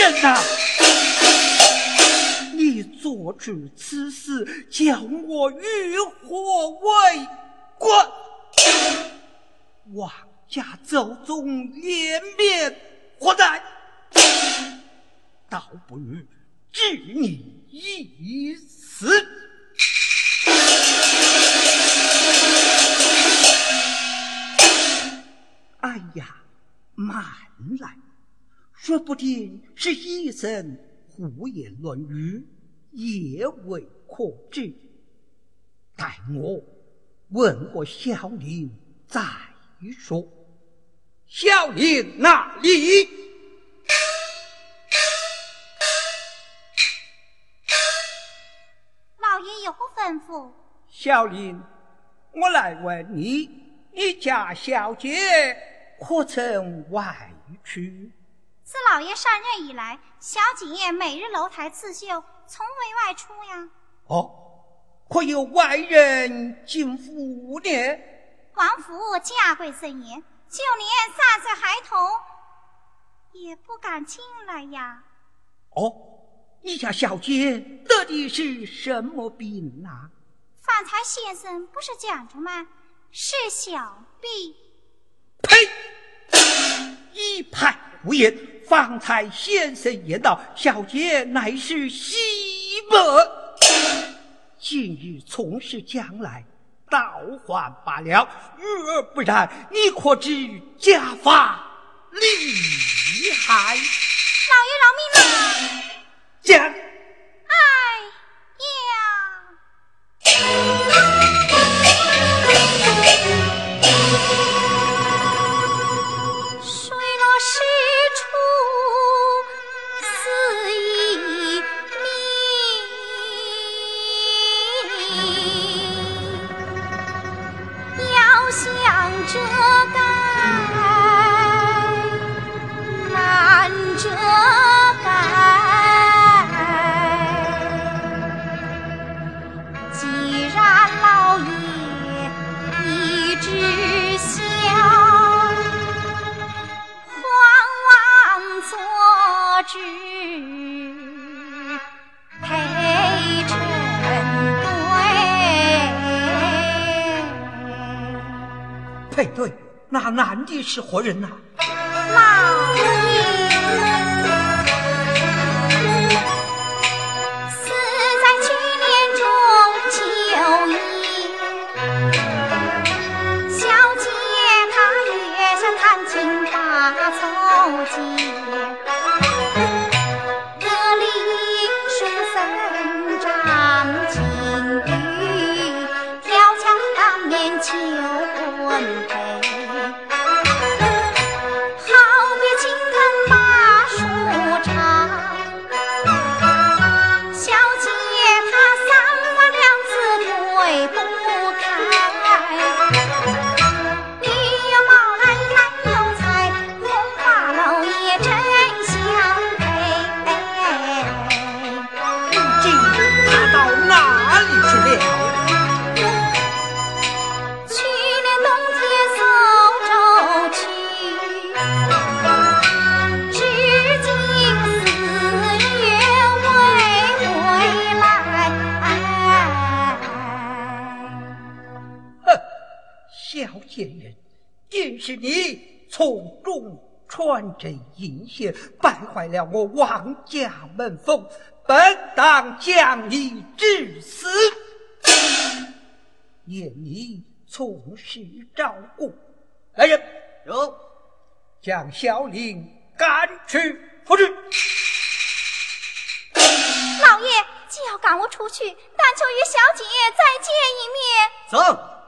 人呐！你做出此事，叫我欲火为官，王家祖宗颜面何在？倒不如治你一死。哎呀，满了，说不定是医生胡言乱语，也未可知。待我问过小林再说。小林哪里？老爷有何吩咐？小林，我来问你，你家小姐？可曾外出？自老爷上任以来，小姐每日楼台刺绣，从未外出呀。哦，可有外人进府呢？王府家规森严，就连三岁孩童也不敢进来呀。哦，你家小姐得的是什么病啊？方才先生不是讲着吗？是小病。呸！一派胡言！方才先生言道，小姐乃是西门，近日从事将来，倒还罢了；若而不然，你可知家法厉害？老爷饶命啊！想遮盖难遮盖既然老爷已知晓皇榜做之配对，那男的是何人呐，老女。死在去年中秋夜，小姐她月上探亲，把愁急。是你从中穿针引线，败坏了我王家门风，本当将你致死。念你从实照顾，来人，有将小林赶去扶持。老爷，既要赶我出去，但求与小姐再见一面。走。